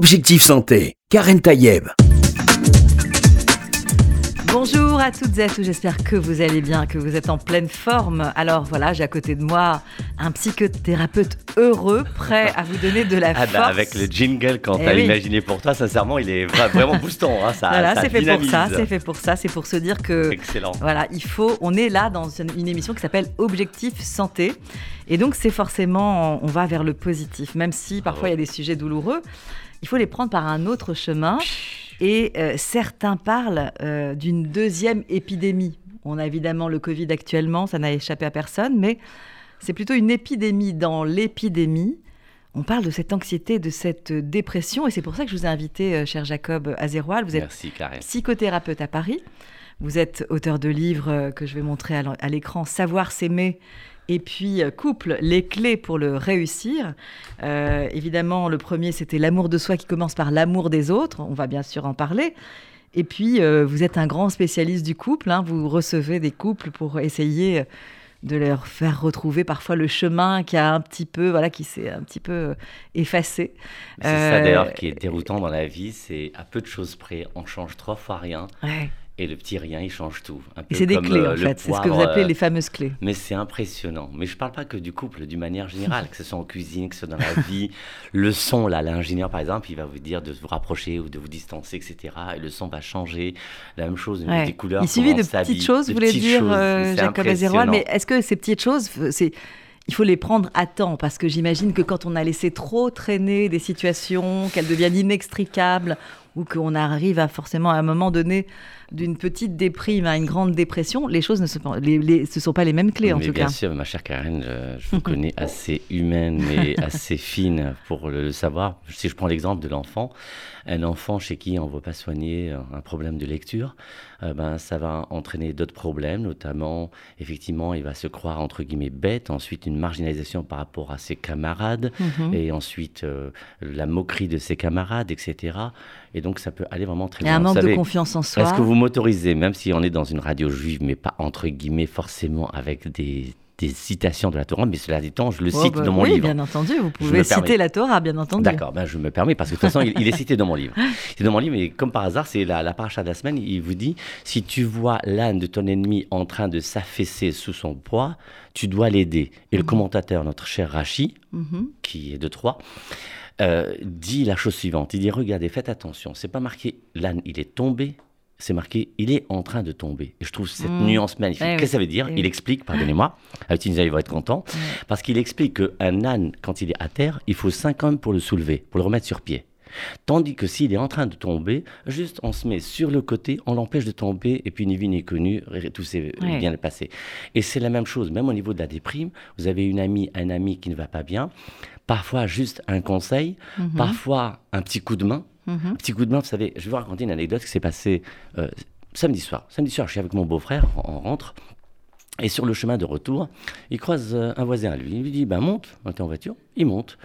Objectif Santé, Karen Tayeb. Bonjour à toutes et à tous, j'espère que vous allez bien, que vous êtes en pleine forme. Alors voilà, j'ai à côté de moi un psychothérapeute heureux, prêt à vous donner de la ah bah, force. avec le jingle qu'on Eh t'a oui. imaginé pour toi, sincèrement, il est vra- vraiment boostant. Hein, ça, voilà, ça c'est fait pour ça, c'est fait pour ça, c'est pour se dire que Excellent. Voilà, il faut. On est là dans une, une émission qui s'appelle Objectif Santé. Et donc, c'est forcément. On va vers le positif. Même si parfois il y a des sujets douloureux, il faut les prendre par un autre chemin. Et euh, certains parlent euh, d'une deuxième épidémie. On a évidemment le Covid actuellement, ça n'a échappé à personne, mais c'est plutôt une épidémie dans l'épidémie. On parle de cette anxiété, de cette dépression, et c'est pour ça que je vous ai invité, euh, cher Jacob Azéroal. Vous êtes Merci, psychothérapeute à Paris. Vous êtes auteur de livres que je vais montrer à l'écran, Savoir s'aimer et puis euh, Couple, les clés pour le réussir. Euh, évidemment, le premier, c'était l'amour de soi qui commence par l'amour des autres. On va bien sûr en parler. Et puis, euh, vous êtes un grand spécialiste du couple. hein. Vous recevez des couples pour essayer de leur faire retrouver parfois le chemin qui a un petit peu, voilà, qui s'est un petit peu effacé. C'est ça d'ailleurs qui est déroutant dans la vie, c'est à peu de choses près, on change trois fois rien, Ouais. Et le petit rien, il change tout. Et c'est des clés, euh, en fait. C'est ce que vous appelez euh, les fameuses clés. Mais c'est impressionnant. Mais je parle pas que du couple, d'une manière générale, que ce soit en cuisine, que ce soit dans la vie. Le son, là, l'ingénieur, par exemple, il va vous dire de vous rapprocher ou de vous distancer, etc. Et le son va changer. La même chose, Ouais. des couleurs. Il suffit de petites choses, vous voulez dire, euh, Jacob impressionnant. Mais est-ce que ces petites choses, c'est il faut les prendre à temps? Parce que j'imagine que quand on a laissé trop traîner des situations, qu'elles deviennent inextricables ou qu'on arrive à forcément à un moment donné d'une petite déprime à une grande dépression, les choses ne sont pas, les, les- ce sont pas les mêmes clés en tout bien cas. sûr, ma chère Karen, je, je vous connais assez humaine et assez fine pour le, le savoir. Si je prends l'exemple de l'enfant, un enfant chez qui on ne va pas soigner un problème de lecture, euh, ben, ça va entraîner d'autres problèmes, notamment, effectivement, il va se croire, entre guillemets, bête, ensuite une marginalisation par rapport à ses camarades, Mhm. et ensuite euh, la moquerie de ses camarades, etc. Et donc, ça peut aller vraiment très Il y a un loin. Manque de confiance en soi. est-ce que vous m'autorisez, même si on est dans une radio juive, mais pas entre guillemets forcément avec des, des citations de la Torah, mais cela étant, je le Oh, cite bah dans mon oui, livre. bien entendu, vous pouvez citer permets. la Torah, bien entendu. D'accord, ben je me permets parce que de toute façon, il, il est cité dans mon livre. C'est dans mon livre, et comme par hasard, c'est la, la paracha de la semaine. Il vous dit si tu vois l'âne de ton ennemi en train de s'affaisser sous son poids, tu dois l'aider. Et le commentateur, notre cher Rachi, Mhm. qui est de Troyes, euh, dit la chose suivante. Il dit regardez, faites attention. C'est pas marqué l'âne, il est tombé. C'est marqué, il est en train de tomber. Et je trouve cette Mm. nuance magnifique. Eh. Qu'est-ce que ça veut dire Eh Il oui. explique, pardonnez-moi, Tunisia, il va être content, parce qu'il explique qu'un âne, quand il est à terre, il faut cinq hommes pour le soulever, pour le remettre sur pied. Tandis que s'il est en train de tomber, juste on se met sur le côté, on l'empêche de tomber, et puis ni vu ni connu, tout s'est Ouais. bien passé. Et c'est la même chose, même au niveau de la déprime, vous avez une amie, un ami qui ne va pas bien, parfois juste un conseil, Mhm. parfois un petit coup de main. Mhm. Un petit coup de main, vous savez, je vais vous raconter une anecdote qui s'est passée euh, samedi soir. Samedi soir, je suis avec mon beau-frère, on rentre, et sur le chemin de retour, il croise euh, un voisin à lui. Il lui dit, ben monte, on était en voiture, il monte.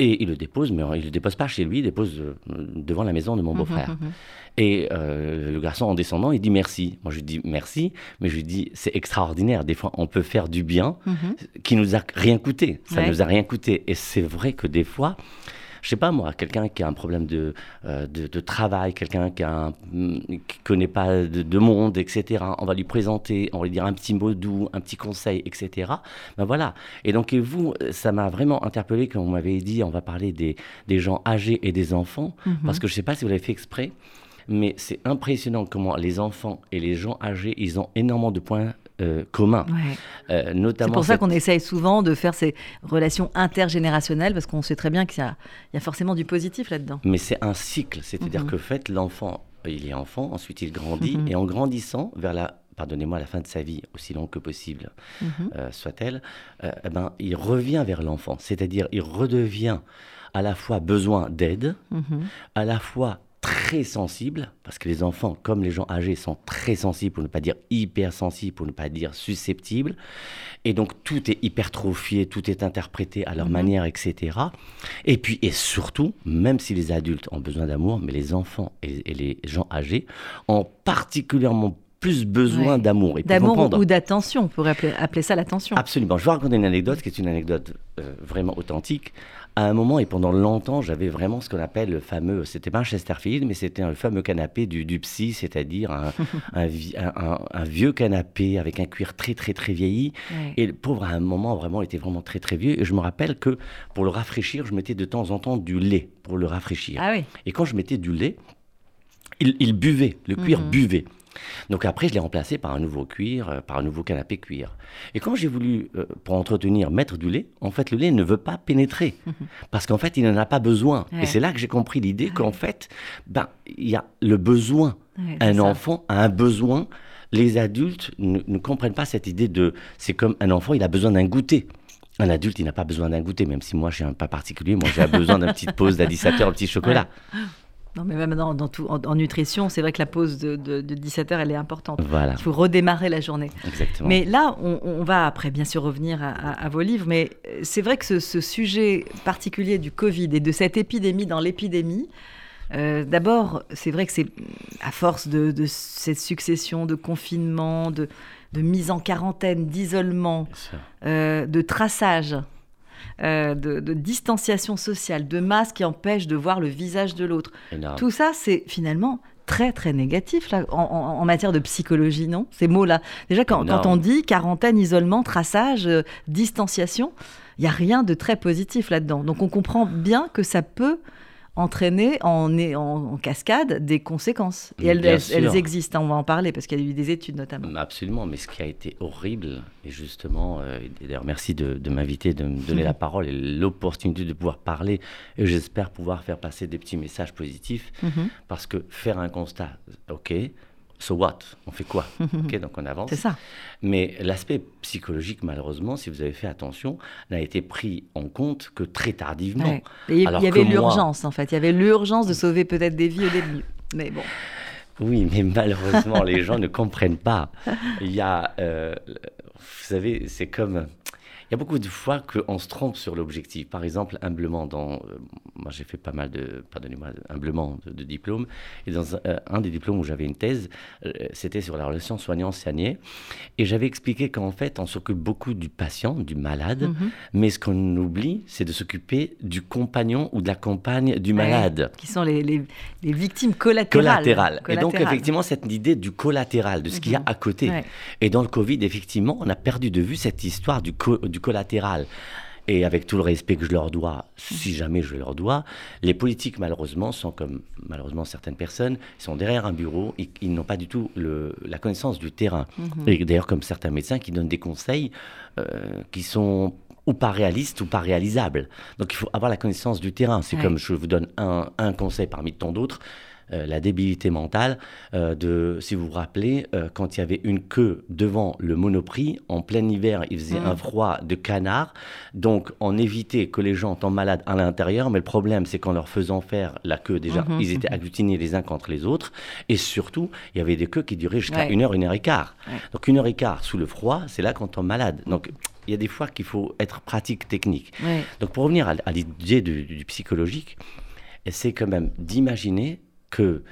Et il le dépose, mais il ne le dépose pas chez lui, il le dépose euh, devant la maison de mon beau-frère. Mhm, mhm. Et euh, le garçon, en descendant, il dit merci. Moi, je lui dis merci, mais je lui dis, c'est extraordinaire. Des fois, on peut faire du bien Mhm. qui nous a rien coûté. Ça Ouais. nous a rien coûté. Et c'est vrai que des fois, je sais pas moi, quelqu'un qui a un problème de, euh, de, de travail, quelqu'un qui a un- qui connaît pas de, de monde, etc. On va lui présenter, on va lui dire un petit mot doux, un petit conseil, etc. Ben voilà. Et donc et vous, ça m'a vraiment interpellé quand on m'avait dit, on va parler des, des gens âgés et des enfants, Mhm. parce que je sais pas si vous l'avez fait exprès. Mais c'est impressionnant comment les enfants et les gens âgés, ils ont énormément de points euh, communs. Ouais. Euh, C'est pour ça cette- qu'on essaye souvent de faire ces relations intergénérationnelles, parce qu'on sait très bien qu'il y, a- il y a forcément du positif là-dedans. Mais c'est un cycle, c'est-à-dire Mhm. que fait l'enfant, il est enfant, ensuite il grandit, Mhm. et en grandissant vers la, pardonnez-moi, la fin de sa vie, aussi longue que possible Mhm. euh, soit-elle, euh, eh ben, il revient vers l'enfant, c'est-à-dire il redevient à la fois besoin d'aide, Mhm. à la fois très sensible, parce que les enfants, comme les gens âgés, sont très sensibles, pour ne pas dire hypersensibles, pour ne pas dire susceptibles. Et donc tout est hypertrophié, tout est interprété à leur Mhm. manière, etc. Et puis, et surtout, même si les adultes ont besoin d'amour, mais les enfants et, et les gens âgés ont particulièrement plus besoin Ouais. d'amour. D'amour ou d'attention, on pourrait appeler, appeler ça l'attention. Absolument. Je vais raconter une anecdote qui est une anecdote euh, vraiment authentique. À un moment et pendant longtemps, j'avais vraiment ce qu'on appelle le fameux, c'était pas un Chesterfield, mais c'était un fameux canapé du, du psy, c'est-à-dire un, un vi- un- un- un vieux canapé avec un cuir très très très vieilli. Ouais. Et le pauvre, à un moment, vraiment, était vraiment très très vieux. Et je me rappelle que pour le rafraîchir, je mettais de temps en temps du lait pour le rafraîchir. Ah oui. Et quand je mettais du lait, il, il buvait, le cuir Mhm. buvait. Donc après, je l'ai remplacé par un nouveau cuir, euh, par un nouveau canapé cuir. Et quand j'ai voulu, euh, pour entretenir, mettre du lait, en fait, le lait ne veut pas pénétrer. Parce qu'en fait, il n'en a pas besoin. Ouais. Et c'est là que j'ai compris l'idée qu'en fait, ben, il y a le besoin. Ouais, un ça. enfant a un besoin. Les adultes ne, ne comprennent pas cette idée de... C'est comme un enfant, il a besoin d'un goûter. Un adulte, il n'a pas besoin d'un goûter, même si moi, je suis un pas particulier. Moi, j'ai besoin d'une petite pause d'addisateur, un petit chocolat. Non, mais même dans, dans tout, en, en nutrition, c'est vrai que la pause de, de, de 17 heures, elle est importante. Voilà, Il faut redémarrer la journée. exactement. Mais là, on, on va après bien sûr revenir à, à- à vos livres, mais euh, c'est vrai que ce, ce sujet particulier du Covid et de cette épidémie dans l'épidémie, euh, d'abord, c'est vrai que c'est à force de, de cette succession de confinements, de, de mise en quarantaine, d'isolement, euh, de traçage, euh, de, de distanciation sociale, de masques qui empêchent de voir le visage de l'autre. Tout ça, c'est finalement très très négatif là, en, matière de psychologie, non? Ces mots-là. Déjà, quand on dit quarantaine, isolement, traçage, euh, distanciation, il n'y a rien de très positif là-dedans. Donc on comprend bien que ça peut entraîner en, en, en cascade des conséquences. Et elles, existent, hein, on va en parler, parce qu'il y a eu des études notamment. Absolument, mais ce qui a été horrible, et justement, euh, d'ailleurs merci de, de m'inviter, de me donner la parole et l'opportunité de pouvoir parler, et j'espère pouvoir faire passer des petits messages positifs, Mhm. parce que faire un constat, ok, so what? On fait quoi? Ok, donc on avance. C'est ça. Mais l'aspect psychologique, malheureusement, si vous avez fait attention, n'a été pris en compte que très tardivement. Ouais. Et il y avait moi- l'urgence, en fait. Il y avait l'urgence de sauver peut-être des vies au début. Mais bon. Oui, mais malheureusement, les gens ne comprennent pas. Il y a, euh, vous savez, c'est comme, y a beaucoup de fois qu'on se trompe sur l'objectif. Par exemple, humblement, dans, euh, moi j'ai fait pas mal de, pardonnez-moi, humblement de, de diplômes, et dans un, euh, un des diplômes où j'avais une thèse, euh, c'était sur la relation soignant-soigné, et j'avais expliqué qu'en fait, on s'occupe beaucoup du patient, du malade, Mhm. mais ce qu'on oublie, c'est de s'occuper du compagnon ou de la compagne du Ouais. malade Qui sont les, les- les victimes collatérales. collatéral. Et donc, Collatérales. effectivement, cette idée du collatéral, de ce qu'il y a Mhm. à côté. Ouais. Et dans le Covid, effectivement, on a perdu de vue cette histoire du, co- du collatéral. Et avec tout le respect que je leur dois, si jamais je leur dois, les politiques, malheureusement, sont comme malheureusement certaines personnes, ils sont derrière un bureau, ils, ils n'ont pas du tout le- la connaissance du terrain. Mhm. Et d'ailleurs, comme certains médecins qui donnent des conseils euh, qui sont ou pas réalistes ou pas réalisables. Donc il faut avoir la connaissance du terrain. C'est Ouais. comme je vous donne un, un conseil parmi tant d'autres. Euh, la débilité mentale, euh, de, si vous vous rappelez, euh, quand il y avait une queue devant le Monoprix, en plein hiver, il faisait Mhm. un froid de canard, donc on évitait que les gens tombent malades à l'intérieur, mais le problème c'est qu'en leur faisant faire la queue, déjà, Mhm, ils étaient agglutinés les uns contre les autres, et surtout, il y avait des queues qui duraient jusqu'à Ouais. une heure, une heure et quart. Ouais. Donc une heure et quart sous le froid, c'est là qu'on tombe malade. Donc il y a des fois qu'il faut être pratique, technique. Ouais. Donc pour revenir à, à l'idée du, du psychologique, c'est quand même d'imaginer que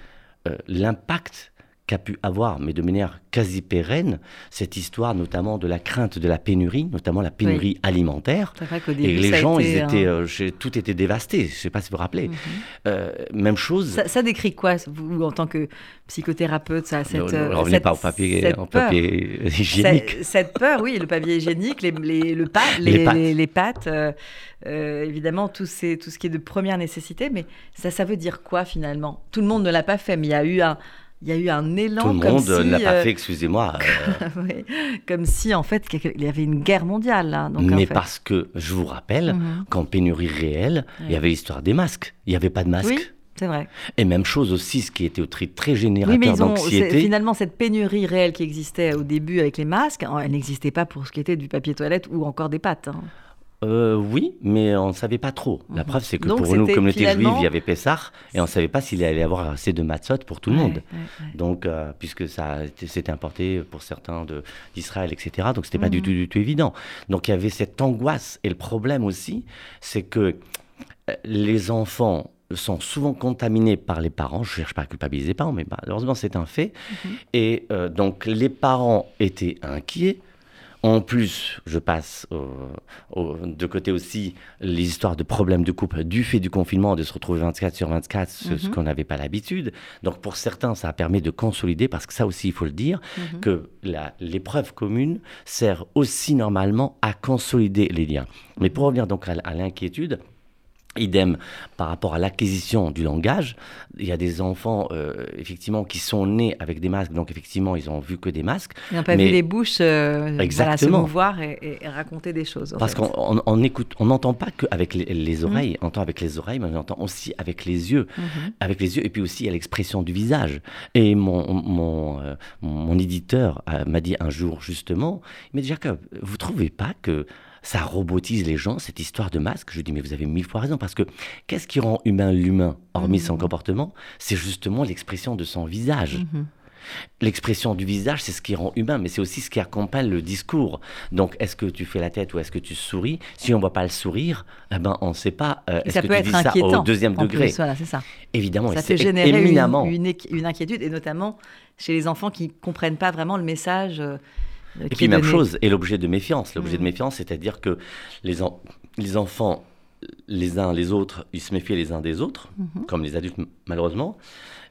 euh, l'impact qu'a pu avoir, mais de manière quasi pérenne, cette histoire notamment de la crainte de la pénurie, notamment la pénurie alimentaire. C'est vrai début, Et les gens, ils un- étaient, euh, tout était dévasté. Je ne sais pas si vous vous rappelez. Mhm. Euh, même chose. Ça, ça décrit quoi, vous, en tant que psychothérapeute, ça, cette, ne, ne revenez cette- pas au papier, peur papier hygiénique. Cette, cette peur, oui, le papier hygiénique, les, les, le pa- Les les, pâtes. les- les pâtes, euh, euh, évidemment, tout, ces- tout ce qui est de première nécessité. Mais ça, ça veut dire quoi finalement? Tout le monde ne l'a pas fait, mais il y a eu un, il y a eu un élan Tout le comme monde si, ne l'a pas euh, fait, excusez-moi. euh, oui, comme si en fait il y avait une guerre mondiale. Donc, en mais fait- parce que, je vous rappelle, Mhm. qu'en pénurie réelle, il y avait l'histoire des masques. Il n'y avait pas de masques. Oui, c'est vrai. Et même chose aussi, ce qui était très Oui, générateur mais ils ont, c'est- d'anxiété. finalement, cette pénurie réelle qui existait au début avec les masques, elle n'existait pas pour ce qui était du papier toilette ou encore des pâtes. hein. Euh, oui, mais on ne savait pas trop. La Mhm. preuve, c'est que Donc, pour nous, c'était communauté finalement- juive, il y avait Pessah, et on ne savait pas s'il allait y avoir assez de matzot pour tout le Ouais, monde. ouais, ouais. Donc, euh, puisque ça s'était importé pour certains d'Israël, etc. Donc, c'était pas du Mhm. tout, du tout évident. Donc, il y avait cette angoisse. Et le problème aussi, c'est que euh, les enfants sont souvent contaminés par les parents. Je ne cherche pas à culpabiliser les parents, mais malheureusement, c'est un fait. Mhm. Et euh, donc, les parents étaient inquiets. En plus, je passe au- au- de côté aussi les histoires de problèmes de couple du fait du confinement, de se retrouver 24 sur 24, ce, ce Mhm. qu'on n'avait pas l'habitude. Donc pour certains, ça a permis de consolider, parce que ça aussi, il faut le dire, Mhm. que l'épreuve commune sert aussi normalement à consolider les liens. Mais pour revenir donc à l'inquiétude, Idem par rapport à l'acquisition du langage. Il y a des enfants, euh, effectivement, qui sont nés avec des masques, donc effectivement, ils ont vu que des masques. Ils n'ont pas Mais- vu les bouches euh, voilà, se mouvoir et, raconter des choses. Parce qu'on on, on écoute, on n'entend pas qu'avec les, les oreilles, on entend avec les oreilles, mais on entend aussi avec les yeux, Mhm. avec les yeux, et puis aussi à l'expression du visage. Et mon, mon, euh, mon éditeur euh, m'a dit un jour justement, il m'a dit Jacob, vous trouvez pas que ça robotise les gens, cette histoire de masque Je dis, mais vous avez mille fois raison, parce que qu'est-ce qui rend humain l'humain, hormis son Mhm. comportement? C'est justement l'expression de son visage. Mhm. L'expression du visage, c'est ce qui rend humain, mais c'est aussi ce qui accompagne le discours. Donc, est-ce que tu fais la tête ou est-ce que tu souris? Si on voit pas le sourire, eh ben, on ne sait pas. euh, est-ce ça que peut tu être dis ça inquiétant. au deuxième degré plus, voilà, ça. Évidemment, Ça peut générer une, éminemment. une inquiétude, et notamment chez les enfants qui comprennent pas vraiment le message. euh, Et puis, est même chose, et l'objet de méfiance. L'objet de méfiance, c'est-à-dire que les, en- les enfants, les uns les autres, ils se méfient les uns des autres, Mhm. comme les adultes, malheureusement.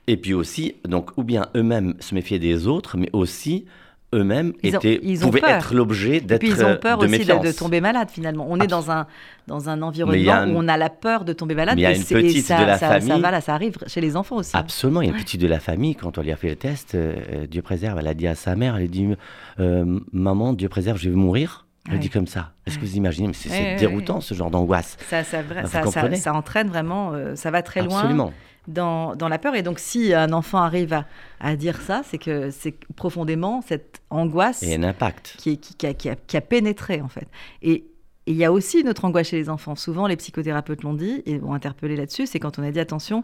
Et puis aussi, donc, ou bien eux-mêmes se méfiaient des autres, mais aussi eux-mêmes étaient, ils ont pouvaient peur. être l'objet Et d'être puis ils ont peur de aussi de, tomber malade finalement. On est dans un, dans un environnement un- où on a la peur de tomber malade. Mais il y a une et petite ça, de la ça, ça famille- va, là, ça arrive chez les enfants aussi. Absolument, il y a une petite de la famille, quand on lui a fait le test, euh, euh, Dieu préserve, elle a dit à sa mère, elle a dit, euh, maman, Dieu préserve, je vais mourir. Elle Ouais. dit comme ça. Est-ce que vous imaginez Mais c'est déroutant ce genre d'angoisse. Ça, ça, ça, entraîne vraiment, euh, ça va très loin Absolument. Dans, dans la peur. Et donc, si un enfant arrive à, à dire ça, c'est que c'est profondément cette angoisse Et un impact. qui, est- qui- qui a, qui a- qui a pénétré, en fait. Et il y a aussi une autre angoisse chez les enfants. Souvent, les psychothérapeutes l'ont dit et ont interpellé là-dessus, c'est quand on a dit attention,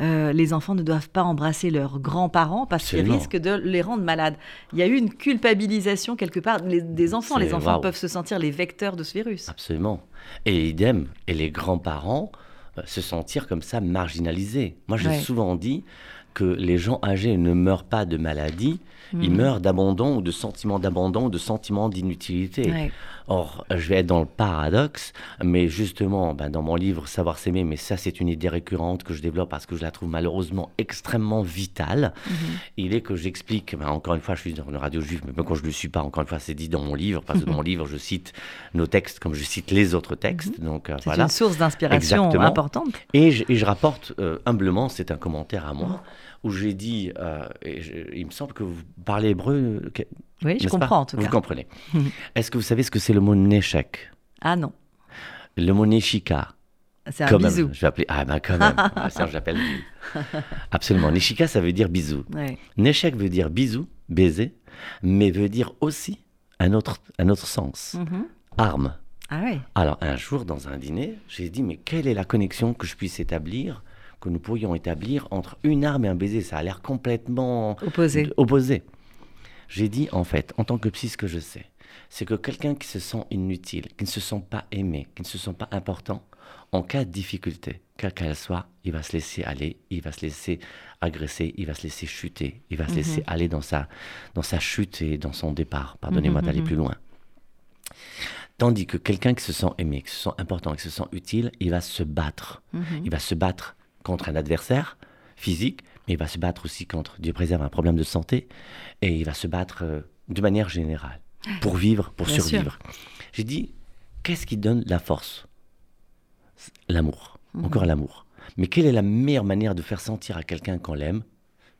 euh, les enfants ne doivent pas embrasser leurs grands-parents parce qu'ils risquent de les rendre malades. Il y a eu une culpabilisation quelque part les- des enfants. Les enfants peuvent se sentir les vecteurs de ce virus. Absolument. Et idem, et les grands-parents se sentir comme ça marginalisés. Moi, j'ai Ouais. souvent dit que les gens âgés ne meurent pas de maladie, ils Mhm. meurent d'abandon ou de sentiments d'abandon ou de sentiments d'inutilité. Ouais. Or, je vais être dans le paradoxe, mais justement, ben, dans mon livre Savoir s'aimer, mais ça c'est une idée récurrente que je développe parce que je la trouve malheureusement extrêmement vitale, Mhm. il est que j'explique, ben, encore une fois je suis dans une radio juive, mais même quand je ne le suis pas, encore une fois c'est dit dans mon livre, parce que dans mon livre je cite nos textes comme je cite les autres textes, donc euh, C'est voilà. une source d'inspiration importante. Et je, et je rapporte euh, humblement, c'est un commentaire à moi, où j'ai dit, euh, et je- il me semble que vous parlez hébreu, Oui, je comprends en tout Vous cas. comprenez. Est-ce que vous savez ce que c'est le mot néchec Ah non, Le mot neshika c'est un Quand même, bisou. je vais appeler. Ah, ben quand même. Ah, sinon, j'appelle. Absolument. Nishika, ça veut dire bisou. Ouais. Neshek veut dire bisou, baiser, mais veut dire aussi un autre, un autre sens. Mhm. Arme. Ah oui. Alors, un jour, dans un dîner, j'ai dit Mais quelle est la connexion que je puisse établir, que nous pourrions établir entre une arme et un baiser? Ça a l'air complètement Opposé. opposé. J'ai dit En fait, en tant que psy, ce que je sais, c'est que quelqu'un qui se sent inutile, qui ne se sent pas aimé, qui ne se sent pas important, en cas de difficulté, quelle qu'elle soit, il va se laisser aller, il va se laisser agresser, il va se laisser chuter, il va se Mhm. laisser aller dans sa, dans sa chute et dans son départ. Pardonnez-moi Mhm, d'aller mhm. plus loin. Tandis que quelqu'un qui se sent aimé, qui se sent important, qui se sent utile, il va se battre. Mhm. Il va se battre contre un adversaire physique, mais il va se battre aussi contre, Dieu préserve, un problème de santé, et il va se battre euh, de manière générale, pour vivre, pour Bien survivre. J'ai dit, qu'est-ce qui donne la force? L'amour, Mhm. encore l'amour. Mais quelle est la meilleure manière de faire sentir à quelqu'un qu'on l'aime?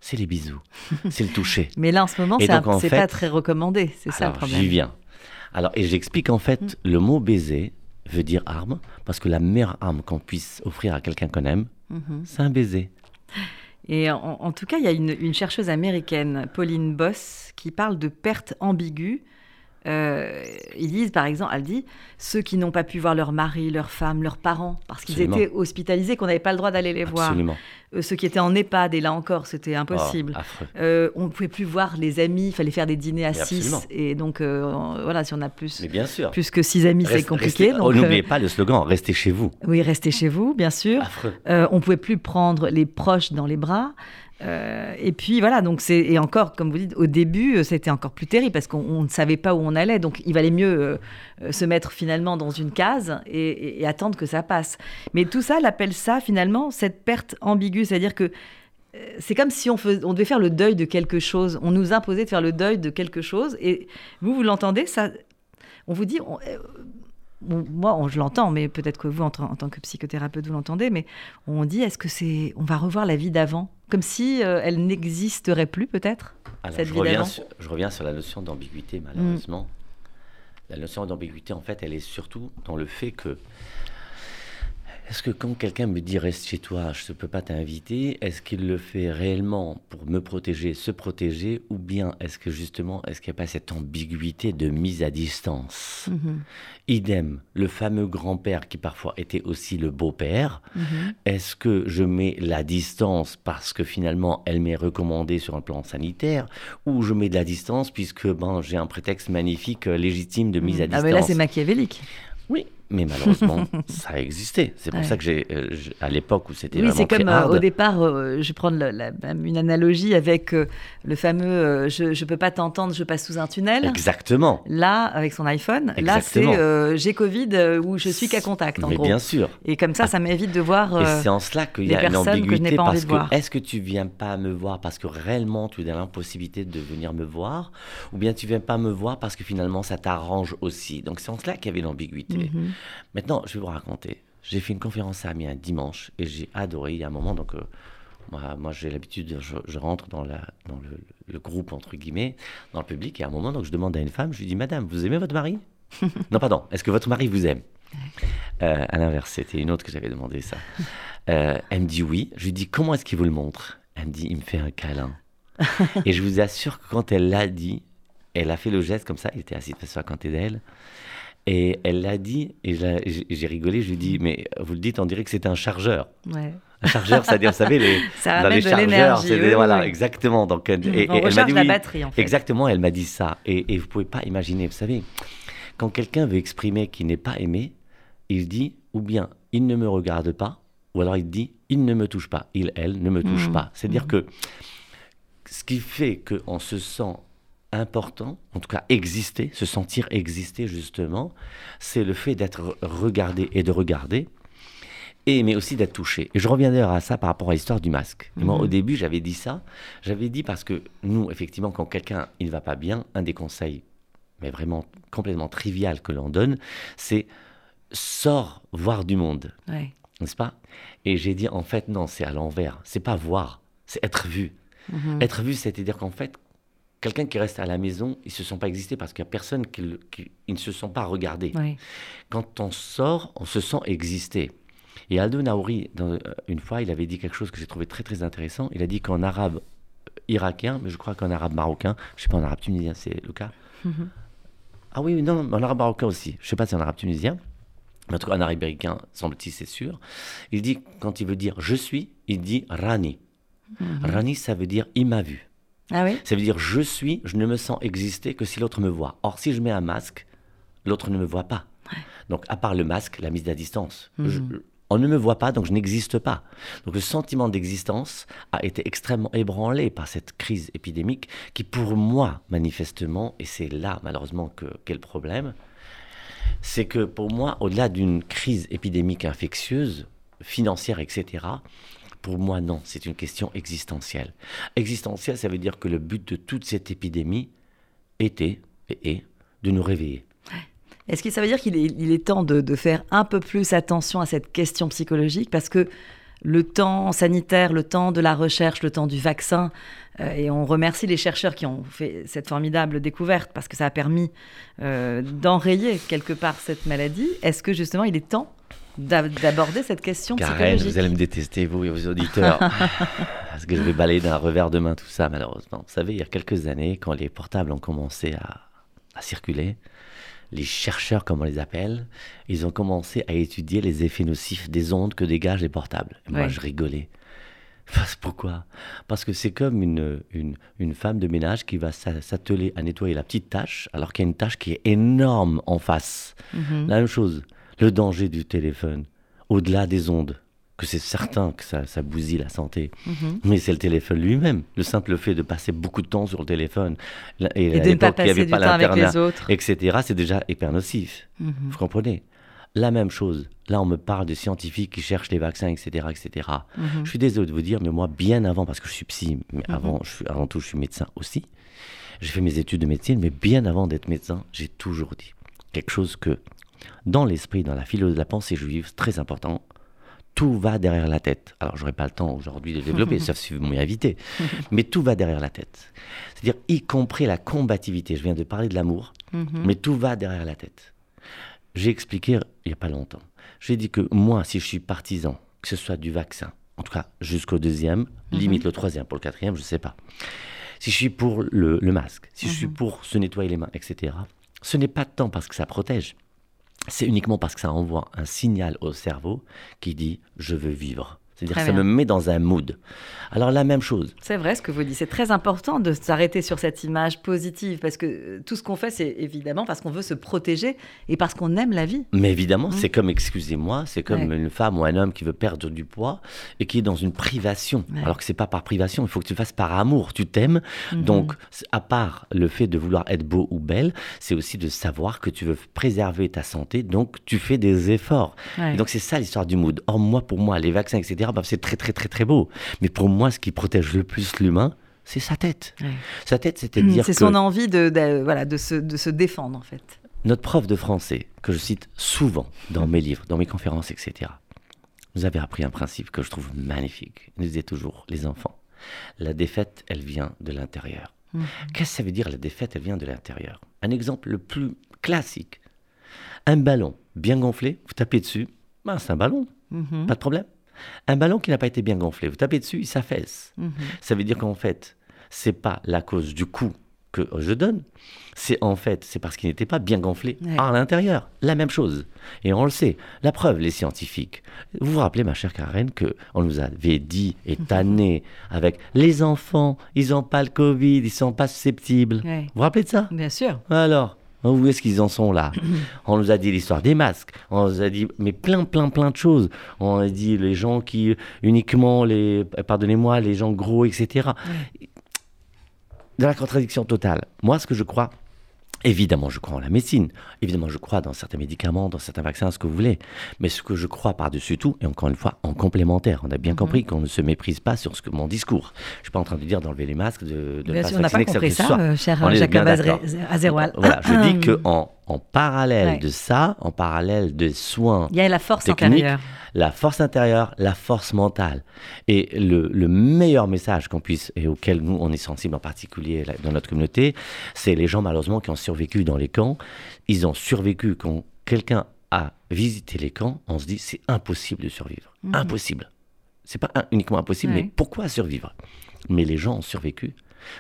C'est les bisous, c'est le toucher. Mais là, en ce moment, c'est pas très recommandé. C'est ça le problème. J'y viens. Alors, et j'explique en fait, Mm. le mot baiser veut dire arme, parce que la meilleure arme qu'on puisse offrir à quelqu'un qu'on aime, Mhm. c'est un baiser. Et en, tout cas, il y a une chercheuse américaine, Pauline Boss, qui parle de perte ambiguë. Euh, ils disent, par exemple, elle dit, ceux qui n'ont pas pu voir leur mari, leur femme, leurs parents, parce qu'ils étaient hospitalisés, qu'on n'avait pas le droit d'aller les voir, euh, ceux qui étaient en EHPAD, et là encore, c'était impossible. Oh. Euh, on ne pouvait plus voir les amis, il fallait faire des dîners à Mais 6. absolument. Et donc, voilà, si on a plus, Mais bien sûr. plus que 6 amis, c'est compliqué. oh, N'oubliez pas le slogan restez chez vous. oui, restez chez vous, bien sûr. On pouvait plus prendre les proches dans les bras. Euh, et puis voilà, donc c'est et encore, comme vous dites, au début, euh, c'était encore plus terrible parce qu'on on ne savait pas où on allait. Donc il valait mieux euh, se mettre finalement dans une case et, attendre que ça passe. Mais tout ça, elle appelle ça finalement cette perte ambiguë, c'est-à-dire que c'est comme si on, fais- on devait faire le deuil de quelque chose. On nous imposait de faire le deuil de quelque chose. Et vous, vous l'entendez, ça, on vous dit, moi, on- je l'entends, mais peut-être que vous, en, tant- en tant que psychothérapeute, vous l'entendez, mais on dit, est-ce que c'est, on va revoir la vie d'avant, comme si euh, elle n'existerait plus, peut-être Cette je, vie reviens d'avant? sur, je reviens sur la notion d'ambiguïté, malheureusement. La notion d'ambiguïté, en fait, elle est surtout dans le fait que. Est-ce que quand quelqu'un me dit reste chez toi, je ne peux pas t'inviter, est-ce qu'il le fait réellement pour me protéger, se protéger, ou bien est-ce que justement, est-ce qu'il n'y a pas cette ambiguïté de mise à distance Idem, le fameux grand-père qui parfois était aussi le beau-père, est-ce que je mets la distance parce que finalement elle m'est recommandée sur un plan sanitaire ou je mets de la distance puisque ben, j'ai un prétexte magnifique euh, légitime de mise à Ah, distance mais là, c'est machiavélique. Oui, mais malheureusement ça a existé. C'est pour Ouais. ça que j'ai, euh, je- à l'époque où c'était Oui, vraiment très comme euh, hard, au départ, euh, je vais prendre la- la- une analogie avec le fameux je ne peux pas t'entendre, je passe sous un tunnel. Exactement. Là, avec son iPhone, là, c'est Exactement. j'ai Covid ou je suis qu'à contact, en Mais gros. bien sûr. Et comme ça, ça m'évite de voir. Et c'est en cela qu'il y a une que je ambiguïté envie parce que est-ce que tu viens pas me voir parce que réellement tu as l'impossibilité de venir me voir ou bien tu viens pas me voir parce que finalement ça t'arrange aussi. Donc c'est en cela qu'il y avait l'ambiguïté. mhm. Maintenant, je vais vous raconter. J'ai fait une conférence à Amiens un dimanche et j'ai adoré. Il y a un moment, donc, euh, moi, moi j'ai l'habitude, je, je rentre dans, la, dans le, le groupe, entre guillemets, dans le public. Et à un moment, donc, je demande à une femme, je lui dis, Madame, vous aimez votre mari? Non, pardon, est-ce que votre mari vous aime? Euh, À l'inverse, c'était une autre que j'avais demandé ça. Euh, elle me dit oui. Je lui dis, comment est-ce qu'il vous le montre? Elle me dit, il me fait un câlin. et je vous assure que quand elle l'a dit, elle a fait le geste comme ça, il était assis face à côté d'elle. Et elle l'a dit, et j'ai rigolé, je lui ai dit, mais vous le dites, on dirait que c'est un chargeur. Ouais. Un chargeur, c'est-à-dire, vous savez, les, Ça dans les chargeurs, c'est oui, voilà, oui. exactement. Donc, elle- et, et On elle dit la oui. batterie, en fait. Exactement, elle m'a dit ça. Et, et vous pouvez pas imaginer, vous savez, quand quelqu'un veut exprimer qu'il n'est pas aimé, il dit, ou bien, il ne me regarde pas, ou alors il dit, il ne me touche pas, il, elle, ne me touche Mhm. pas. C'est-à-dire que ce qui fait qu'on se sent important, en tout cas exister, se sentir exister justement, c'est le fait d'être regardé et de regarder, et mais aussi d'être touché. Et je reviens d'ailleurs à ça par rapport à l'histoire du masque. Et moi, Mhm. au début, j'avais dit ça. J'avais dit parce que nous, effectivement, quand quelqu'un il va pas bien, un des conseils, mais vraiment complètement trivial que l'on donne, c'est sors voir du monde, Ouais. n'est-ce pas? Et j'ai dit en fait non, c'est à l'envers. C'est pas voir, c'est être vu. Mhm. Être vu, c'est-à-dire qu'en fait, quelqu'un qui reste à la maison, ils se sent pas exister parce qu'il y a personne qui, le- qui- ils ne se sont pas regardés. Ouais. Quand on sort, on se sent exister. Et Aldo Naouri, dans- euh, une fois, il avait dit quelque chose que j'ai trouvé très très intéressant. Il a dit qu'en arabe euh, irakien, mais je crois qu'en arabe marocain, je sais pas en arabe tunisien, c'est le cas. Mhm. Ah oui, non, en arabe marocain aussi. Je sais pas si en arabe tunisien, mais en tout cas en arabe américain, semble-t-il, c'est sûr. Il dit, quand il veut dire je suis, il dit rani. Rani, ça veut dire il m'a vu. Ah oui? Ça veut dire je suis, je ne me sens exister que si l'autre me voit. Or, si je mets un masque, l'autre ne me voit pas. Donc, à part le masque, la mise à distance. Je- on ne me voit pas, donc je n'existe pas. Donc, le sentiment d'existence a été extrêmement ébranlé par cette crise épidémique qui, pour moi, manifestement, et c'est là, malheureusement, que qu'est le problème, c'est que pour moi, au-delà d'une crise épidémique infectieuse, financière, etc., pour moi, non, c'est une question existentielle. Existentielle, ça veut dire que le but de toute cette épidémie était et est de nous réveiller. Est-ce que ça veut dire qu'il est, il est temps de, faire un peu plus attention à cette question psychologique? Parce que le temps sanitaire, le temps de la recherche, le temps du vaccin, euh, et on remercie les chercheurs qui ont fait cette formidable découverte parce que ça a permis euh, d'enrayer quelque part cette maladie. Est-ce que justement il est temps d'aborder cette question Karen, vous allez me détester, vous et vos auditeurs, parce que je vais balayer d'un revers de main tout ça, malheureusement. Vous savez, il y a quelques années, quand les portables ont commencé à, à circuler, les chercheurs, comme on les appelle, ils ont commencé à étudier les effets nocifs des ondes que dégagent les portables. Et moi, je rigolais. Pourquoi? Parce que c'est comme une, une, une, femme de ménage qui va s'atteler à nettoyer la petite tâche alors qu'il y a une tâche qui est énorme en face. Mhm. La même chose, le danger du téléphone, au-delà des ondes, que c'est certain que ça, ça, bousille la santé, mhm. mais c'est le téléphone lui-même. Le simple fait de passer beaucoup de temps sur le téléphone et, de ne pas passer du temps avec les autres, etc., c'est déjà hyper nocif. Mhm. Vous comprenez? La même chose. Là, on me parle de scientifiques qui cherchent les vaccins, etc., etc. Je suis désolé de vous dire, mais moi, bien avant, parce que je suis psy, mais avant, je suis, avant tout, je suis médecin aussi. J'ai fait mes études de médecine, mais bien avant d'être médecin, j'ai toujours dit quelque chose que, dans l'esprit, dans la philosophie de la pensée juive, très important, tout va derrière la tête. Alors, j'aurais pas le temps aujourd'hui de développer, sauf si vous m'y invitez, mais tout va derrière la tête. C'est-à-dire, y compris la combativité. Je viens de parler de l'amour, mhm. mais tout va derrière la tête. J'ai expliqué il n'y a pas longtemps. J'ai dit que moi, si je suis partisan, que ce soit du vaccin, en tout cas jusqu'au deuxième, mhm. limite le troisième, pour le quatrième, je ne sais pas. Si je suis pour le, masque, si je suis mhm. pour se nettoyer les mains, etc., ce n'est pas tant parce que ça protège, c'est uniquement parce que ça envoie un signal au cerveau qui dit je veux vivre. C'est-à-dire que ça me met dans un mood. Alors la même chose. C'est vrai ce que vous dites. C'est très important de s'arrêter sur cette image positive parce que tout ce qu'on fait, c'est évidemment parce qu'on veut se protéger et parce qu'on aime la vie. Mais évidemment, mmh. c'est comme, excusez-moi, c'est comme une femme ou un homme qui veut perdre du poids et qui est dans une privation. Alors que c'est pas par privation, il faut que tu fasses par amour. Tu t'aimes. Mmh. Donc, à part le fait de vouloir être beau ou belle, c'est aussi de savoir que tu veux préserver ta santé. Donc, tu fais des efforts. donc, c'est ça l'histoire du mood. Or, moi, pour moi, les vaccins, etc., c'est très très très très beau. Mais pour moi, ce qui protège le plus l'humain, c'est sa tête. Sa tête, c'est-à-dire C'est son envie de, voilà, de, se, de se défendre, en fait. Notre prof de français, que je cite souvent dans mes livres, dans mes conférences, etc., nous avait appris un principe que je trouve magnifique. Il nous disait toujours, les enfants, la défaite, elle vient de l'intérieur. Mhm. Qu'est-ce que ça veut dire la défaite, elle vient de l'intérieur? Un exemple le plus classique. Un ballon bien gonflé, vous tapez dessus, ben, c'est un ballon, mhm. pas de problème. Un ballon qui n'a pas été bien gonflé, vous tapez dessus, il s'affaisse. Mhm. Ça veut dire qu'en fait, c'est pas la cause du coup que je donne, c'est en fait, c'est parce qu'il n'était pas bien gonflé à l'intérieur. La même chose. Et on le sait. La preuve, les scientifiques. Vous vous rappelez, ma chère Karen, que on nous avait dit et mhm. tanné avec les enfants, ils n'ont pas le Covid, ils sont pas susceptibles. Vous vous rappelez de ça? Bien sûr. Alors, où est-ce qu'ils en sont là On nous a dit l'histoire des masques, on nous a dit mais plein, plein, plein de choses. On a dit les gens qui uniquement les, pardonnez-moi, les gens gros, etc. De la contradiction totale. Moi, ce que je crois, Évidemment, je crois en la médecine. Évidemment, je crois dans certains médicaments, dans certains vaccins, ce que vous voulez. Mais ce que je crois par-dessus tout, et encore une fois, en complémentaire. On a bien mhm. compris qu'on ne se méprise pas sur ce que mon discours. Je ne suis pas en train de dire d'enlever les masques, de, de bien sûr, on n'a pas compris ça, euh, cher Jacob Azerwal. Voilà, je dis qu'en en parallèle de ça, en parallèle des soins. Il y a la force intérieure la force intérieure, la force mentale. Et le, meilleur message qu'on puisse, et auquel nous, on est sensible en particulier dans notre communauté, c'est les gens malheureusement qui ont survécu dans les camps. Ils ont survécu quand quelqu'un a visité les camps, on se dit c'est impossible de survivre. Mhm. Impossible. C'est pas uniquement impossible, mais pourquoi survivre? Mais les gens ont survécu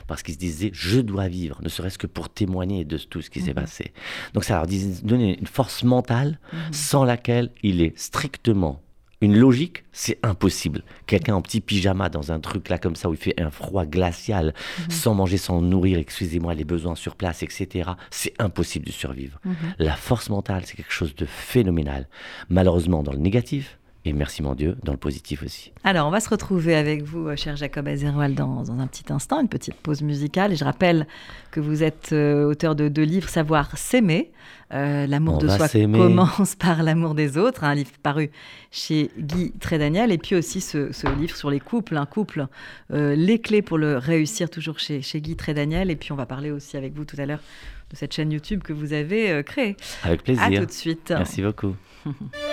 parce qu'ils se disaient je dois vivre, ne serait-ce que pour témoigner de tout ce qui s'est mhm. passé. Donc ça leur donnait une force mentale mhm. sans laquelle il est strictement une logique, c'est impossible. Quelqu'un en petit pyjama dans un truc là comme ça où il fait un froid glacial, mhm. sans manger, sans nourrir, excusez-moi, les besoins sur place, etc. C'est impossible de survivre. La force mentale, c'est quelque chose de phénoménal. Malheureusement, dans le négatif, et merci mon Dieu, dans le positif aussi. Alors, on va se retrouver avec vous, euh, cher Jacob Azerwal, dans, dans, un petit instant, une petite pause musicale. Et je rappelle que vous êtes euh, auteur de deux livres, Savoir s'aimer. Euh, l'amour de soi commence par l'amour des autres, un livre paru chez Guy Trédaniel. Et puis aussi ce, livre sur les couples, un couple, les clés pour le réussir, toujours chez, chez Guy Trédaniel. Et puis on va parler aussi avec vous tout à l'heure de cette chaîne YouTube que vous avez créée. Avec plaisir. À tout de suite. Merci beaucoup.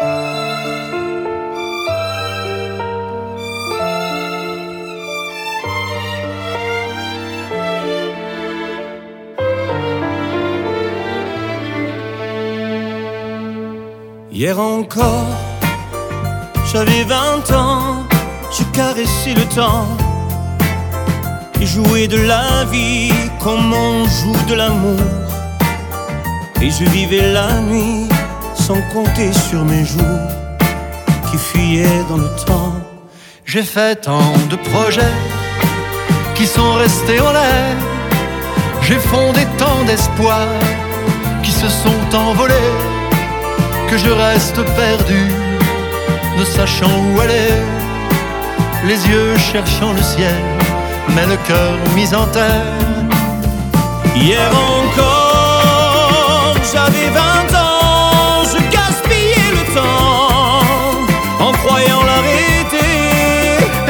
Hier encore, j'avais vingt ans, je caressais le temps et jouais de la vie comme on joue de l'amour. Et je vivais la nuit sans compter sur mes jours qui fuyaient dans le temps. J'ai fait tant de projets qui sont restés en l'air. J'ai fondé tant d'espoirs qui se sont envolés que je reste perdu, ne sachant où aller. Les yeux cherchant le ciel, mais le cœur mis en terre. Hier encore, j'avais 20 ans, en croyant l'arrêter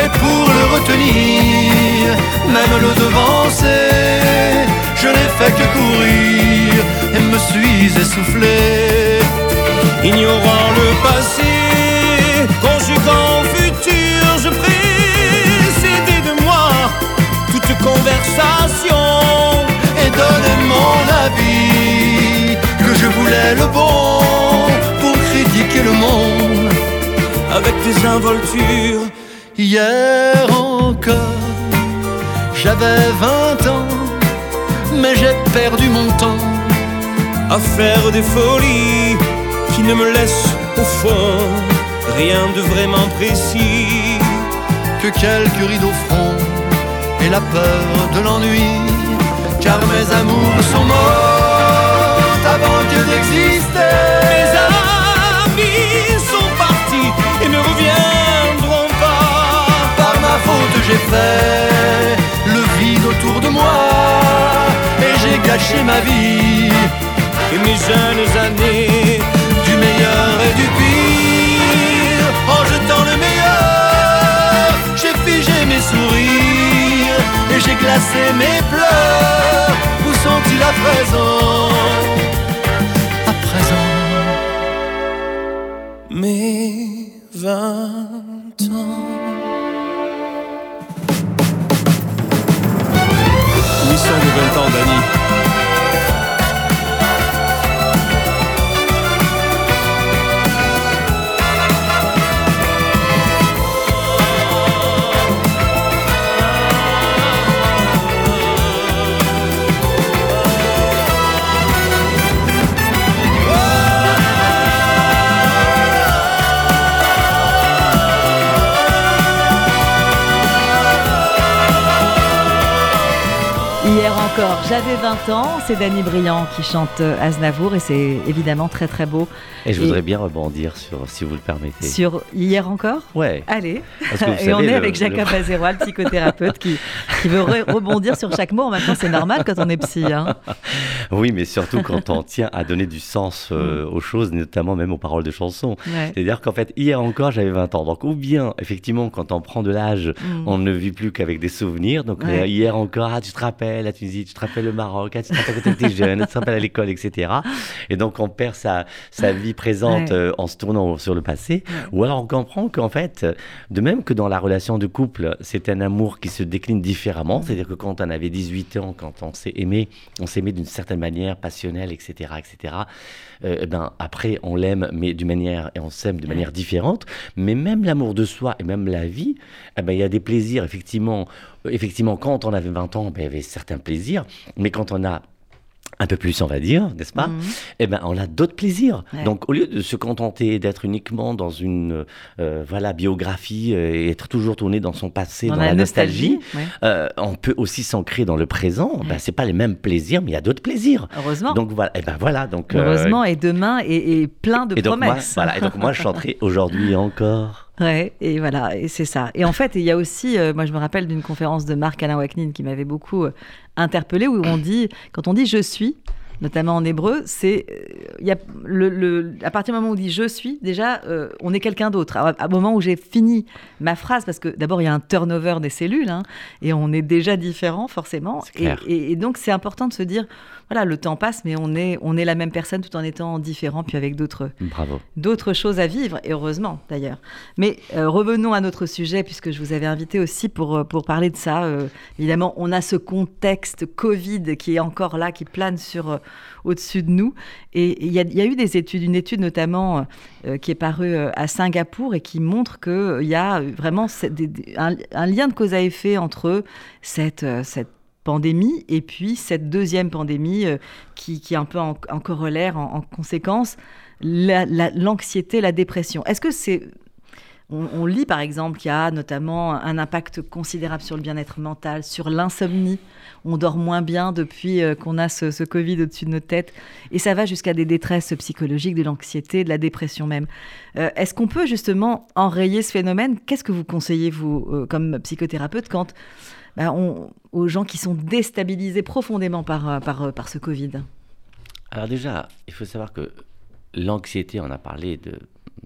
Et pour le retenir, même le devancer, je n'ai fait que courir et me suis essoufflé. Ignorant le passé, conjuguant futur, je précédais de moi toute conversation et donnais mon avis que je voulais le bon pour critiquer le monde avec des involtures. Hier encore, j'avais 20 ans, mais j'ai perdu mon temps à faire des folies qui ne me laissent au fond rien de vraiment précis que quelques rides au front et la peur de l'ennui. Car mes amours sont morts avant Dieu d'exister. Mes amis sont et ne reviendront pas. Par ma faute, j'ai fait le vide autour de moi et j'ai gâché ma vie et mes jeunes années du meilleur et du pire. En jetant le meilleur, j'ai figé mes sourires et j'ai glacé mes pleurs. Où sont-ils à présent? Mes j'avais 20 ans, c'est Danny Briand qui chante Aznavour et c'est évidemment très très beau. Et je voudrais bien rebondir sur, si vous le permettez. Sur Hier encore? Ouais. Allez. Parce que vous et savez, on est le- avec Jacob le- Azérois, le psychothérapeute, qui, qui veut re- rebondir sur chaque mot. En même temps, c'est normal quand on est psy. hein. Oui, mais surtout quand on tient à donner du sens euh, aux choses, notamment même aux paroles de chansons. Ouais. C'est-à-dire qu'en fait, hier encore, j'avais 20 ans. Donc, ou bien, effectivement, quand on prend de l'âge, Mm. on ne vit plus qu'avec des souvenirs. Donc, Ouais. euh, hier encore, ah, tu te rappelles la Tunisie, tu te rappelles le Maroc, ah, tu quand tu étais jeune, tu te rappelles à l'école, etc. Et donc, on perd sa, sa vie présente Ouais. euh, en se tournant sur le passé. Ou alors, on comprend qu'en fait, de même que dans la relation de couple, c'est un amour qui se décline différemment. C'est-à-dire que quand on avait 18 ans, quand on s'est aimé, on s'aimait d'une certaine manière, passionnelle, etc., etc. Euh, eh ben, après, on l'aime, mais d'une manière, et on s'aime de manière différente. Mais même l'amour de soi et même la vie, eh ben, il y a des plaisirs, effectivement. Effectivement, quand on avait 20 ans, ben, il y avait certains plaisirs. Mais quand on a un peu plus, on va dire, n'est-ce pas Mhm. Eh ben, on a d'autres plaisirs. Ouais. Donc, au lieu de se contenter d'être uniquement dans une euh, voilà biographie euh, et être toujours tourné dans son passé, dans, la, nostalgie, ouais. euh, on peut aussi s'ancrer dans le présent. Ben, Ouais. c'est pas les mêmes plaisirs, mais il y a d'autres plaisirs. Heureusement. Donc voilà. Et ben voilà. Donc euh, Heureusement, et demain est, est plein de et donc moi, promesses. voilà. Et donc moi, je chanterai aujourd'hui encore. Ouais, et voilà, et c'est ça. Et en fait, il y a aussi, euh, moi je me rappelle d'une conférence de Marc Alain Waknin qui m'avait beaucoup euh, interpellée, où on dit, quand on dit je suis, notamment en hébreu, c'est, euh, il y a le, le- à partir du moment où on dit je suis, déjà, euh, on est quelqu'un d'autre. À, un moment où j'ai fini ma phrase, parce que d'abord il y a un turnover des cellules, hein, et on est déjà différent forcément. Et, et- et donc c'est important de se dire, voilà, le temps passe, mais on est, on est la même personne tout en étant différent, puis avec d'autres Bravo. d'autres choses à vivre, et heureusement d'ailleurs. Mais euh, revenons à notre sujet, puisque je vous avais invité aussi pour, euh, pour parler de ça. Euh, évidemment, on a ce contexte Covid qui est encore là, qui plane sur, euh, au-dessus de nous. Et il y, a- il y a eu des études, une étude notamment qui est parue à Singapour et qui montre qu'il y a vraiment un, un lien de cause à effet entre cette, cette pandémie et puis cette deuxième pandémie euh, qui, est un peu en, corollaire, en, en conséquence, la- la- l'anxiété, la, dépression. Est-ce que c'est On, lit par exemple qu'il y a notamment un impact considérable sur le bien-être mental, sur l'insomnie? On dort moins bien depuis euh, qu'on a ce, Covid au-dessus de nos têtes. Et ça va jusqu'à des détresses psychologiques, de l'anxiété, de la dépression même. Euh, est-ce qu'on peut justement enrayer ce phénomène? Qu'est-ce que vous conseillez, vous, comme psychothérapeute, quand bah, aux gens qui sont déstabilisés profondément par, par, par ce Covid Alors déjà, il faut savoir que l'anxiété, on a parlé de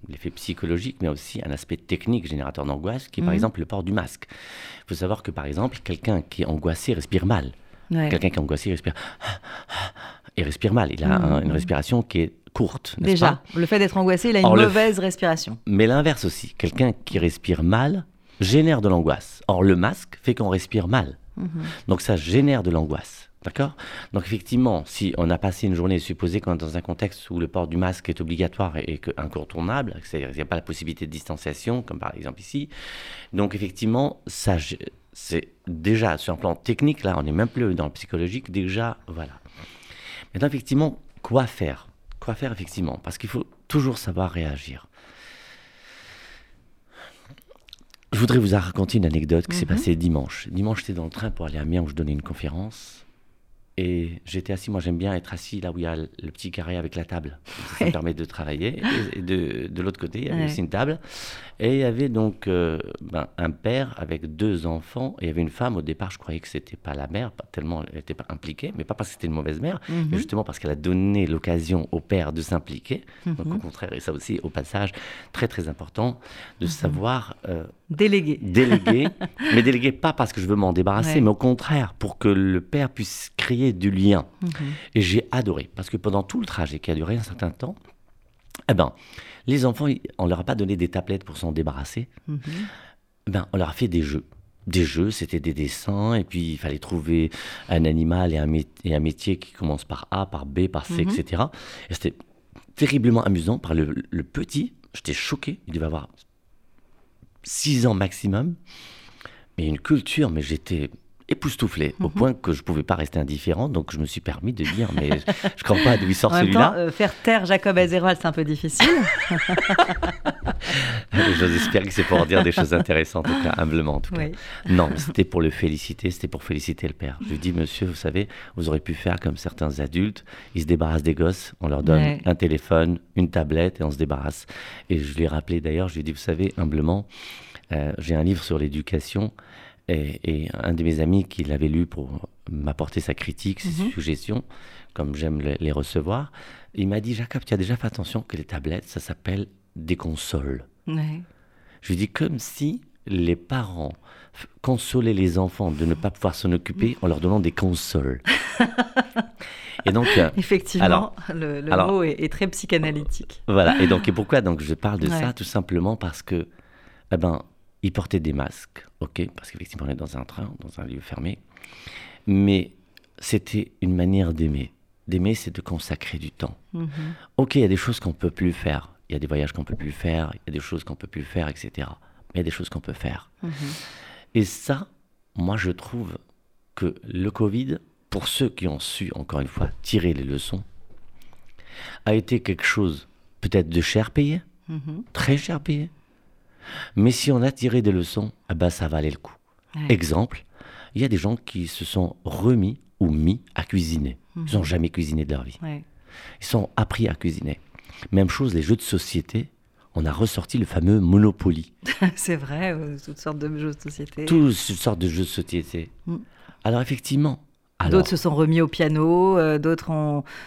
l'effet psychologique, mais aussi un aspect technique générateur d'angoisse, qui est par mhm. exemple le port du masque. Il faut savoir que par exemple, quelqu'un qui est angoissé respire mal. Quelqu'un qui est angoissé respire. Il respire mal. Il a mhm. une respiration qui est courte. Déjà, le fait d'être angoissé, il a une mauvaise respiration. Mais l'inverse aussi. Quelqu'un qui respire mal génère de l'angoisse. Or, le masque fait qu'on respire mal. Mhm. Donc ça génère de l'angoisse. D'accord? Donc effectivement, si on a passé une journée supposée qu'on est dans un contexte où le port du masque est obligatoire et, incontournable, c'est-à-dire qu'il n'y a pas la possibilité de distanciation, comme par exemple ici, donc effectivement, ça, c'est déjà sur un plan technique, là, on n'est même plus dans le psychologique, déjà, voilà. Maintenant, effectivement, quoi faire? Quoi faire, effectivement? Parce qu'il faut toujours savoir réagir. Je voudrais vous raconter une anecdote qui s'est mhm. passée dimanche. Dimanche, j'étais dans le train pour aller à Amiens où je donnais une conférence. Et j'étais assis, moi j'aime bien être assis là où il y a le petit carré avec la table. Ça, me permet de travailler. Et de, de l'autre côté, il y avait aussi une table. Et il y avait donc euh, ben, un père avec deux enfants. Et il y avait une femme. Au départ, je croyais que c'était pas la mère, pas tellement elle n'était pas impliquée. Mais pas parce que c'était une mauvaise mère, mais mhm. justement parce qu'elle a donné l'occasion au père de s'impliquer. Donc au mhm. contraire, et ça aussi, au passage, très très important de savoir. Euh, déléguer. Déléguer. mais déléguer pas parce que je veux m'en débarrasser, mais au contraire, pour que le père puisse créer du lien. Mhm. Et j'ai adoré, parce que pendant tout le trajet qui a duré un certain temps, eh ben, les enfants, on leur a pas donné des tablettes pour s'en débarrasser. Mhm. Eh ben, on leur a fait des jeux. Des jeux, c'était des dessins, et puis il fallait trouver un animal et un, et un métier qui commence par A, par B, par C, etc. Mhm. Et c'était terriblement amusant. Par le, le petit, j'étais choqué, il devait avoir 6 ans maximum, mais une culture, mais j'étais époustouflé, au mhm. point que je ne pouvais pas rester indifférent. Donc je me suis permis de dire, mais je ne crois pas d'où il sort celui-là. Euh, faire taire Jacob Azerwald, c'est un peu difficile. J'ose espérer que c'est pour dire des choses intéressantes, en tout cas, humblement en tout cas. Non, c'était pour le féliciter, c'était pour féliciter le père. Je lui dis, monsieur, vous savez, vous aurez pu faire comme certains adultes, ils se débarrassent des gosses, on leur donne un téléphone, une tablette et on se débarrasse. Et je lui ai rappelé d'ailleurs, je lui ai dit, vous savez, humblement, euh, j'ai un livre sur l'éducation et, un de mes amis qui l'avait lu pour m'apporter sa critique, ses mhm. suggestions, comme j'aime les, recevoir, il m'a dit Jacob, tu as déjà fait attention que les tablettes, ça s'appelle des consoles. Je lui dis comme si les parents consolaient les enfants de ne pas pouvoir s'en occuper en leur donnant des consoles. et donc, euh, Effectivement, le, mot est, très psychanalytique. Voilà, et donc et pourquoi donc je parle de ça? Tout simplement parce que eh ben, ils portaient des masques, ok, parce qu'effectivement on est dans un train, dans un lieu fermé, mais c'était une manière d'aimer. D'aimer, c'est de consacrer du temps. Mhm. Ok, il y a des choses qu'on peut plus faire, il y a des voyages qu'on peut plus faire, il y a des choses qu'on peut plus faire, etc. Mais il y a des choses qu'on peut faire. Mhm. Et ça, moi je trouve que le Covid, pour ceux qui ont su, encore une fois, tirer les leçons, a été quelque chose peut-être de cher payé, mhm. très cher payé, mais si on a tiré des leçons, eh ben, ça valait le coup. Exemple, il y a des gens qui se sont remis ou mis à cuisiner. Ils n'ont mhm. jamais cuisiné de leur vie. Ils sont appris à cuisiner. Même chose, les jeux de société, on a ressorti le fameux Monopoly. C'est vrai, euh, toutes sortes de jeux de société. Toutes sortes de jeux de société. Mm. Alors effectivement, D'autres se sont remis au piano, euh, d'autres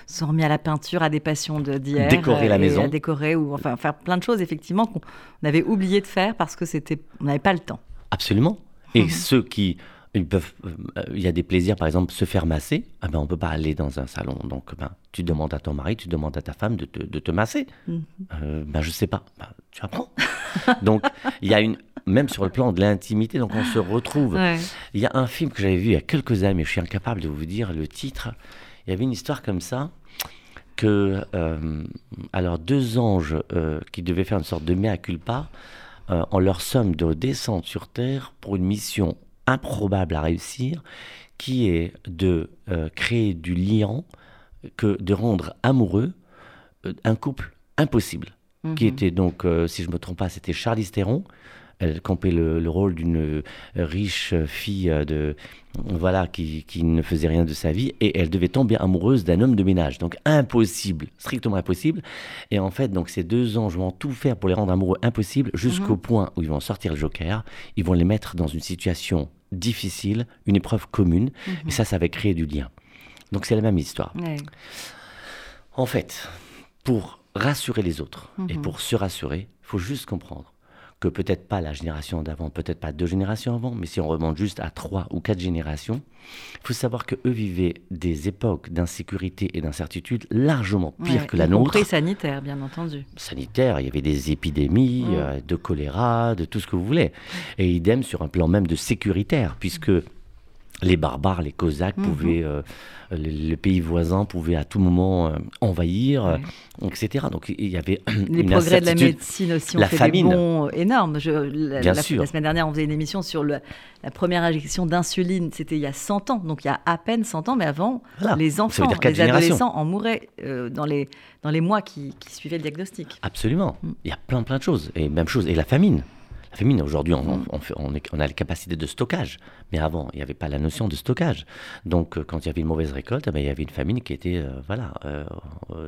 se sont remis à la peinture, à des passions d'hier. Décorer la maison. décorer, ou enfin faire plein de choses, effectivement, qu'on avait oublié de faire parce que c'était, on n'avait pas le temps. Absolument. Et mhm. ceux qui. Ils peuvent, euh, il y a des plaisirs, par exemple, se faire masser. Ah ben, on ne peut pas aller dans un salon. Donc, ben, tu demandes à ton mari, tu demandes à ta femme de te, de te masser. Mhm. Euh, ben, je ne sais pas. Ben, tu apprends. donc, il y a une, même sur le plan de l'intimité. Donc on se retrouve. Il y a un film que j'avais vu il y a quelques années, mais je suis incapable de vous dire le titre. Il y avait une histoire comme ça que euh, alors deux anges euh, qui devaient faire une sorte de mea culpa euh, en leur somme de descendre sur terre pour une mission improbable à réussir, qui est de créer du lien, que de rendre amoureux un couple impossible. qui Mhm. était donc, euh, si je me trompe pas, c'était Charlize Theron. Elle campait le, le rôle d'une euh, riche fille euh, de voilà qui, qui ne faisait rien de sa vie et elle devait tomber amoureuse d'un homme de ménage. Donc impossible, strictement impossible. Et en fait, donc ces deux anges vont tout faire pour les rendre amoureux impossible jusqu'au point où ils vont sortir le joker. Ils vont les mettre dans une situation difficile, une épreuve commune. Et ça, ça va créer du lien. Donc c'est la même histoire. Ouais. En fait, pour rassurer les autres et Mhm. pour se rassurer, il faut juste comprendre que peut-être pas la génération d'avant, peut-être pas deux générations avant, mais si on remonte juste à trois ou quatre générations, il faut savoir que eux vivaient des époques d'insécurité et d'incertitude largement pires Ouais, que la y nôtre. compris sanitaire, bien entendu. Sanitaire, il y avait des épidémies, euh, de choléra, de tout ce que vous voulez. Et idem sur un plan même de sécuritaire, puisque les barbares, les Cosaques Mhm. pouvaient, euh, le, le pays voisin pouvait à tout moment euh, envahir, euh, etc. Donc il y avait Les une progrès de la médecine aussi ont La fait famine. des bons énormes. Je, la, Bien la- sûr. la semaine dernière, on faisait une émission sur le- la première injection d'insuline. C'était il y a 100 ans, donc il y a à peine 100 ans, mais avant, Voilà. les enfants, les adolescents en mouraient euh, dans, les, dans les mois qui, qui suivaient le diagnostic. Absolument. Mm. Il y a plein plein de choses. Et même chose, et la famine. La famine, aujourd'hui, on, Mm. on, a les capacités de stockage. Mais avant, il n'y avait pas la notion de stockage. Donc, euh, quand il y avait une mauvaise récolte, eh ben, il y avait une famine qui était euh, voilà, euh,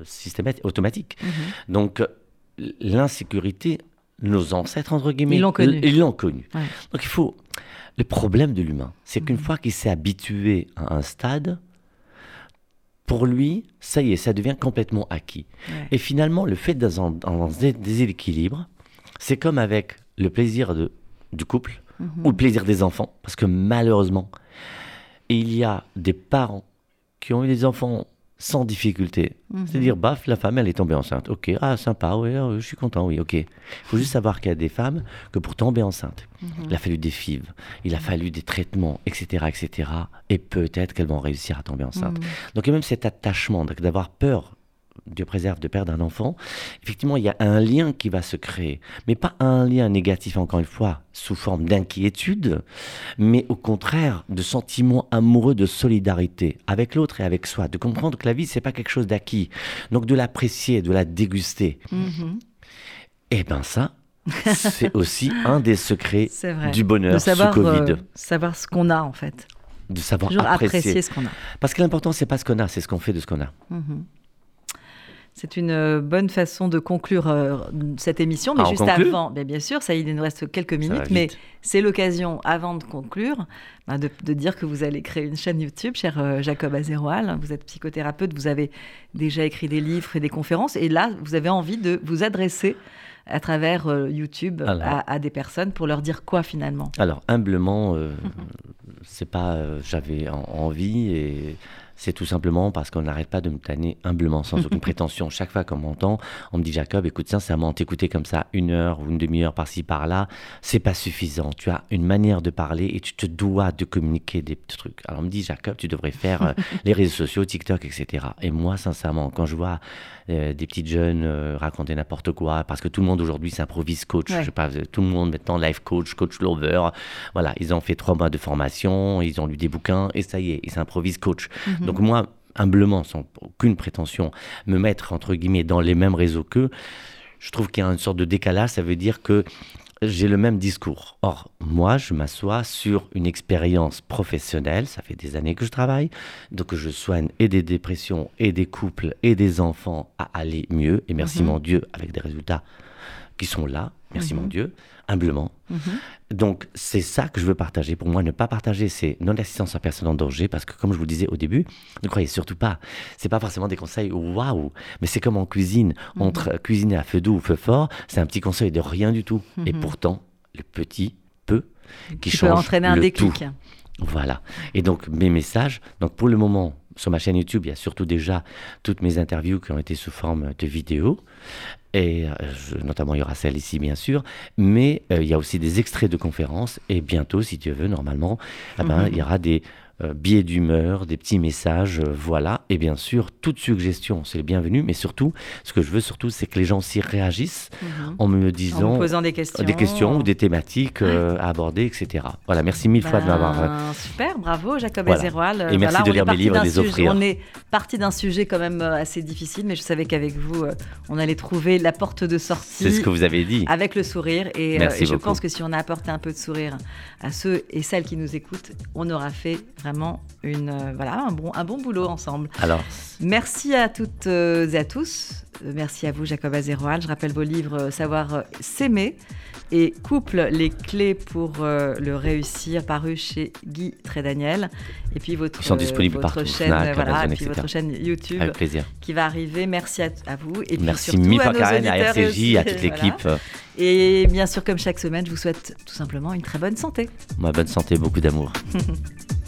systématique, automatique. Mhm. Donc, l'insécurité, nos ancêtres, entre guillemets, Ils l'ont connue. Ils l'ont connue. Ouais. Donc, il faut. Le problème de l'humain, c'est qu'une fois qu'il s'est habitué à un stade, pour lui, ça y est, ça devient complètement acquis. Ouais. Et finalement, le fait d'être dans un dé- déséquilibre, c'est comme avec le plaisir de, du couple Mhm. ou le plaisir des enfants. Parce que malheureusement, il y a des parents qui ont eu des enfants sans difficulté. Mhm. C'est-à-dire, baf, la femme, elle est tombée enceinte. Ok, ah, sympa, oui, ah, oui, je suis content, oui, ok. Il faut juste savoir qu'il y a des femmes que pour tomber enceinte, Mhm. il a fallu des FIV, il a fallu des traitements, etc., etc. Et peut-être qu'elles vont réussir à tomber enceinte. Donc, il y a même cet attachement, d'avoir peur, Dieu préserve, de perdre un enfant, effectivement, il y a un lien qui va se créer. Mais pas un lien négatif, encore une fois, sous forme d'inquiétude, mais au contraire de sentiments amoureux de solidarité avec l'autre et avec soi, de comprendre que la vie, c'est pas quelque chose d'acquis. Donc, de l'apprécier, de la déguster. Mhm. Et ben ça, c'est aussi un des secrets du bonheur de savoir, sous Covid. euh, savoir ce qu'on a, en fait. de savoir apprécier. apprécier ce qu'on a. Parce que l'important, c'est pas ce qu'on a, c'est ce qu'on fait de ce qu'on a. Mhm. C'est une euh, bonne façon de conclure euh, cette émission, mais Ah, juste avant, bien, bien sûr, ça il nous reste quelques minutes, mais c'est l'occasion, avant de conclure, bah, de, de dire que vous allez créer une chaîne YouTube, cher euh, Jacob Azéroal. Vous êtes psychothérapeute, vous avez déjà écrit des livres et des conférences, et là, vous avez envie de vous adresser à travers euh, YouTube Alors. à, à des personnes pour leur dire quoi finalement? Alors, humblement, c'est pas j'avais en- envie et c'est tout simplement parce qu'on n'arrête pas de me tanner humblement, sans aucune prétention. Chaque fois qu'on m'entend, on me dit Jacob, écoute, sincèrement, t'écouter comme ça une heure ou une demi-heure par-ci par-là, c'est pas suffisant. Tu as une manière de parler et tu te dois de communiquer des petits trucs. Alors, on me dit Jacob, tu devrais faire euh, les réseaux sociaux, TikTok, etc. Et moi, sincèrement, quand je vois euh, des petites jeunes euh, raconter n'importe quoi, parce que tout le monde aujourd'hui s'improvise coach, Ouais. je sais pas, tout le monde maintenant life coach, coach lover, voilà, ils ont fait trois mois de formation, ils ont lu des bouquins et ça y est, ils s'improvisent coach. Donc moi, humblement, sans aucune prétention, me mettre entre guillemets dans les mêmes réseaux qu'eux, je trouve qu'il y a une sorte de décalage. Ça veut dire que j'ai le même discours. Or, moi, je m'assois sur une expérience professionnelle. Ça fait des années que je travaille. Donc, je soigne et des dépressions, et des couples, et des enfants à aller mieux. Et merci Mhm. mon Dieu, avec des résultats qui sont là. Merci Mhm. mon Dieu, humblement. Mhm. Donc, c'est ça que je veux partager. Pour moi, ne pas partager, c'est non-assistance à personne en danger. Parce que, comme je vous le disais au début, ne croyez surtout pas. C'est pas forcément des conseils waouh. Mais c'est comme en cuisine. Mhm. Entre cuisiner à feu doux ou feu fort, c'est un petit conseil de rien du tout. Et Mhm. pourtant, le petit peut qui Qui peut change entraîner un le déclic. tout. Voilà. Et donc, mes messages, donc pour le moment, sur ma chaîne YouTube, il y a surtout déjà toutes mes interviews qui ont été sous forme de vidéos. Et euh, je- notamment, il y aura celle ici, bien sûr. Mais euh, il y a aussi des extraits de conférences. Et bientôt, si Dieu veut, normalement, eh ben, Mhm. il y aura des euh, billets d'humeur, des petits messages, euh, voilà. Et bien sûr, toute suggestion, c'est bienvenu. Mais surtout, ce que je veux surtout, c'est que les gens s'y réagissent Mhm. en me En disant vous posant des questions. des questions ou des thématiques euh, à aborder, etc. Voilà, merci mille fois de m'avoir. Ben, Super, bravo Jacob Voilà. Et merci de lire mes livres et les offrir. On est parti d'un sujet quand même assez difficile, mais je savais qu'avec vous, on allait trouver la porte de sortie. C'est ce que vous avez dit. Avec le sourire. Et, Merci et je pense que si on a apporté un peu de sourire à ceux et celles qui nous écoutent, on aura fait vraiment une, euh, voilà, un, bon, un bon boulot ensemble. Alors, Merci à toutes euh, et à tous. Euh, Merci à vous, Jacob Azeroal. Je rappelle vos livres Savoir s'aimer et Couple, les clés pour le réussir, paru chez Guy Trédaniel. Et puis votre, Ils sont disponibles votre partout, chaîne, Fnac, voilà, Amazon, et puis etc. votre chaîne YouTube avec plaisir. qui va arriver. Merci à, à vous. Et puis Merci mille à fois Karen, à RCJ, aussi, à toute voilà. l'équipe. Et bien sûr, comme chaque semaine, je vous souhaite tout simplement une très bonne santé. Moi, bonne santé, beaucoup d'amour.